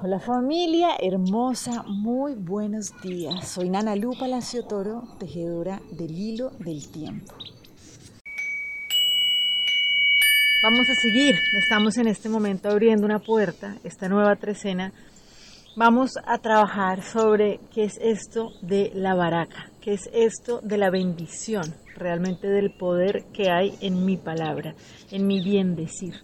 Hola familia hermosa, muy buenos días. Soy Nana Lu Palacio Toro, tejedora del hilo del tiempo. Vamos a seguir, estamos en este momento abriendo una puerta, esta nueva trecena. Vamos a trabajar sobre qué es esto de la baraca, qué es esto de la bendición, realmente del poder que hay en mi palabra, en mi bien decir.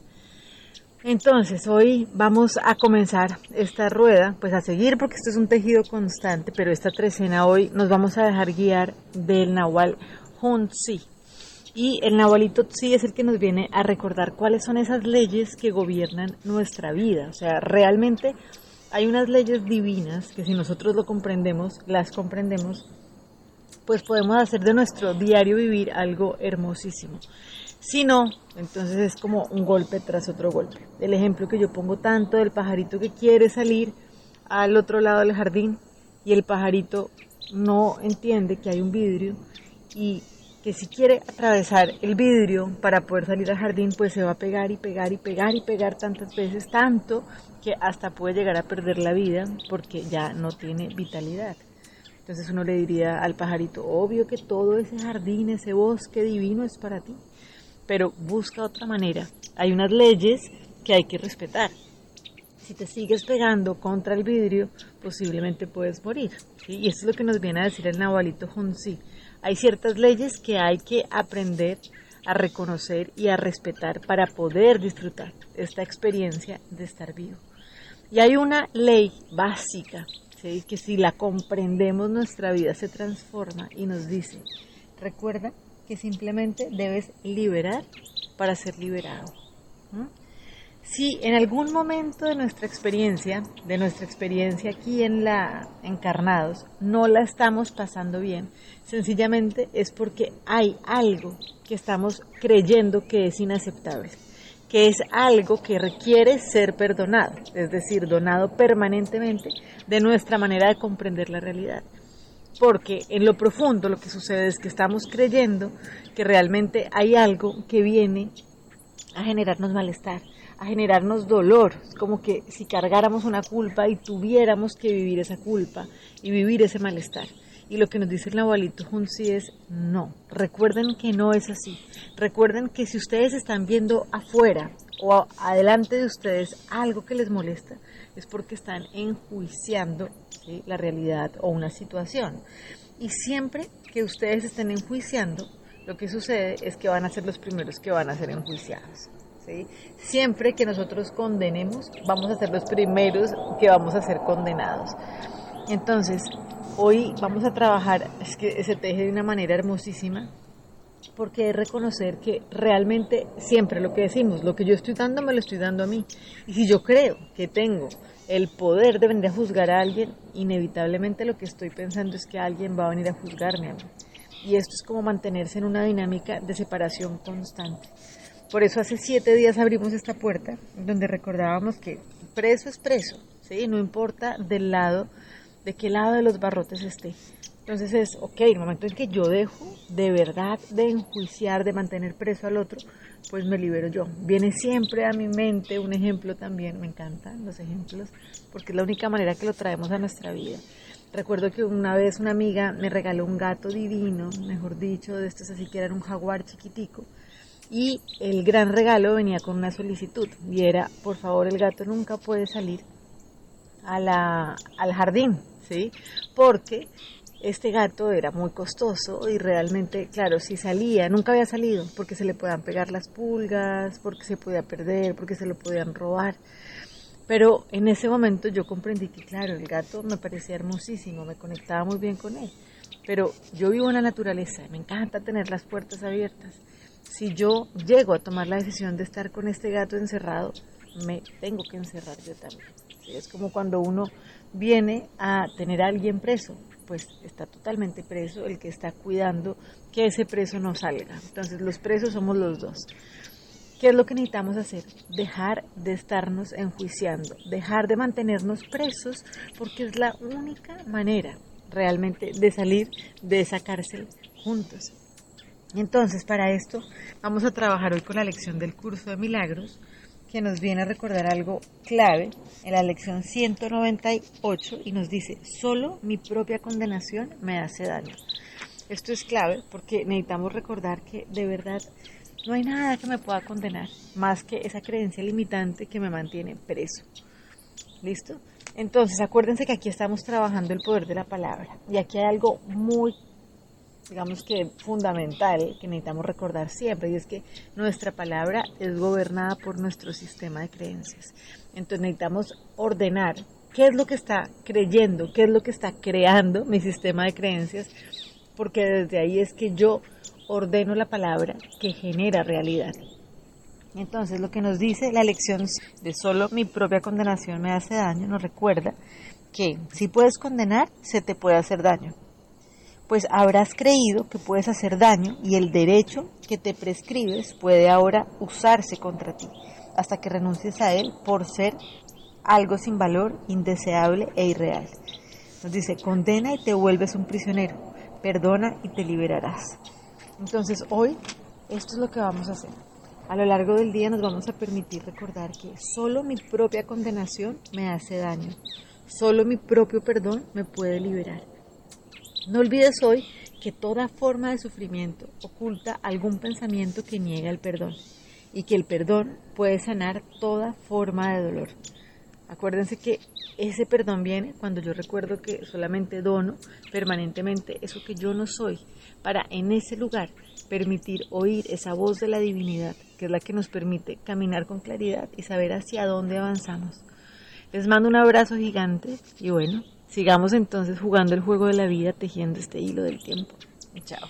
Entonces, hoy vamos a comenzar esta rueda, pues a seguir porque esto es un tejido constante, pero esta trecena hoy nos vamos a dejar guiar del Nahual Hunzi. Y el Nahualito Tzi es el que nos viene a recordar cuáles son esas leyes que gobiernan nuestra vida. O sea, realmente hay unas leyes divinas que si nosotros lo comprendemos, las comprendemos, pues podemos hacer de nuestro diario vivir algo hermosísimo. Si no, entonces es como un golpe tras otro golpe. El ejemplo que yo pongo tanto del pajarito que quiere salir al otro lado del jardín y el pajarito no entiende que hay un vidrio y que si quiere atravesar el vidrio para poder salir al jardín, pues se va a pegar y pegar y pegar y pegar tantas veces, tanto que hasta puede llegar a perder la vida porque ya no tiene vitalidad. Entonces uno le diría al pajarito, obvio que todo ese jardín, ese bosque divino es para ti pero busca otra manera. Hay unas leyes que hay que respetar. Si te sigues pegando contra el vidrio, posiblemente puedes morir. Y eso es lo que nos viene a decir el Nahualito Hunzi. Hay ciertas leyes que hay que aprender a reconocer y a respetar para poder disfrutar esta experiencia de estar vivo. Y hay una ley básica que si la comprendemos nuestra vida se transforma y nos dice, recuerda que simplemente debes liberar para ser liberado. Si en algún momento de nuestra experiencia, de nuestra experiencia aquí en la encarnados, no la estamos pasando bien, sencillamente es porque hay algo que estamos creyendo que es inaceptable, que es algo que requiere ser perdonado, es decir, donado permanentemente de nuestra manera de comprender la realidad porque en lo profundo lo que sucede es que estamos creyendo que realmente hay algo que viene a generarnos malestar, a generarnos dolor, como que si cargáramos una culpa y tuviéramos que vivir esa culpa y vivir ese malestar. Y lo que nos dice el Nahualito Hunzi es no, recuerden que no es así, recuerden que si ustedes están viendo afuera o adelante de ustedes algo que les molesta, es porque están enjuiciando la realidad o una situación. Y siempre que ustedes estén enjuiciando, lo que sucede es que van a ser los primeros que van a ser enjuiciados. Siempre que nosotros condenemos, vamos a ser los primeros que vamos a ser condenados. Entonces, hoy vamos a trabajar, es que se teje de una manera hermosísima, porque es reconocer que realmente siempre lo que decimos, lo que yo estoy dando me lo estoy dando a mí. Y si yo creo que tengo el poder de venir a juzgar a alguien, inevitablemente lo que estoy pensando es que alguien va a venir a juzgarme a mí. Y esto es como mantenerse en una dinámica de separación constante. Por eso hace siete días abrimos esta puerta donde recordábamos que preso es preso, ¿sí? no importa del lado, de qué lado de los barrotes esté. Entonces es, ok, el momento en que yo dejo de verdad de enjuiciar, de mantener preso al otro, pues me libero yo. Viene siempre a mi mente un ejemplo también, me encantan los ejemplos, porque es la única manera que lo traemos a nuestra vida. Recuerdo que una vez una amiga me regaló un gato divino, mejor dicho, de estos así que era un jaguar chiquitico, y el gran regalo venía con una solicitud, y era, por favor, el gato nunca puede salir a la, al jardín, ¿sí? Porque este gato era muy costoso y realmente, claro, si salía, nunca había salido porque se le podían pegar las pulgas, porque se podía perder, porque se lo podían robar. Pero en ese momento yo comprendí que, claro, el gato me parecía hermosísimo, me conectaba muy bien con él. Pero yo vivo en la naturaleza, me encanta tener las puertas abiertas. Si yo llego a tomar la decisión de estar con este gato encerrado, me tengo que encerrar yo también. Es como cuando uno viene a tener a alguien preso pues está totalmente preso, el que está cuidando que ese preso no salga. Entonces los presos somos los dos. ¿Qué es lo que necesitamos hacer? Dejar de estarnos enjuiciando, dejar de mantenernos presos, porque es la única manera realmente de salir de esa cárcel juntos. Entonces, para esto vamos a trabajar hoy con la lección del curso de milagros, que nos viene a recordar algo clave en la lección 198 y nos dice, solo mi propia condenación me hace daño. Esto es clave porque necesitamos recordar que de verdad no hay nada que me pueda condenar más que esa creencia limitante que me mantiene preso. ¿Listo? Entonces, acuérdense que aquí estamos trabajando el poder de la palabra. Y aquí hay algo muy, digamos que fundamental que necesitamos recordar siempre, y es que nuestra palabra es gobernada por nuestro sistema de creencias. Entonces necesitamos ordenar qué es lo que está creyendo, qué es lo que está creando mi sistema de creencias, porque desde ahí es que yo ordeno la palabra que genera realidad. Entonces, lo que nos dice la lección de solo mi propia condenación me hace daño, nos recuerda que si puedes condenar, se te puede hacer daño. Pues habrás creído que puedes hacer daño y el derecho que te prescribes puede ahora usarse contra ti, hasta que renuncies a él por ser algo sin valor, indeseable e irreal. Nos dice, condena y te vuelves un prisionero, perdona y te liberarás. Entonces hoy esto es lo que vamos a hacer. A lo largo del día nos vamos a permitir recordar que solo mi propia condenación me hace daño. Solo mi propio perdón me puede liberar. No olvides hoy que toda forma de sufrimiento oculta algún pensamiento que niega el perdón y que el perdón puede sanar toda forma de dolor. Acuérdense que ese perdón viene cuando yo recuerdo que solamente dono permanentemente eso que yo no soy para en ese lugar permitir oír esa voz de la divinidad, que es la que nos permite caminar con claridad y saber hacia dónde avanzamos. Les mando un abrazo gigante y bueno, sigamos entonces jugando el juego de la vida tejiendo este hilo del tiempo. Chao.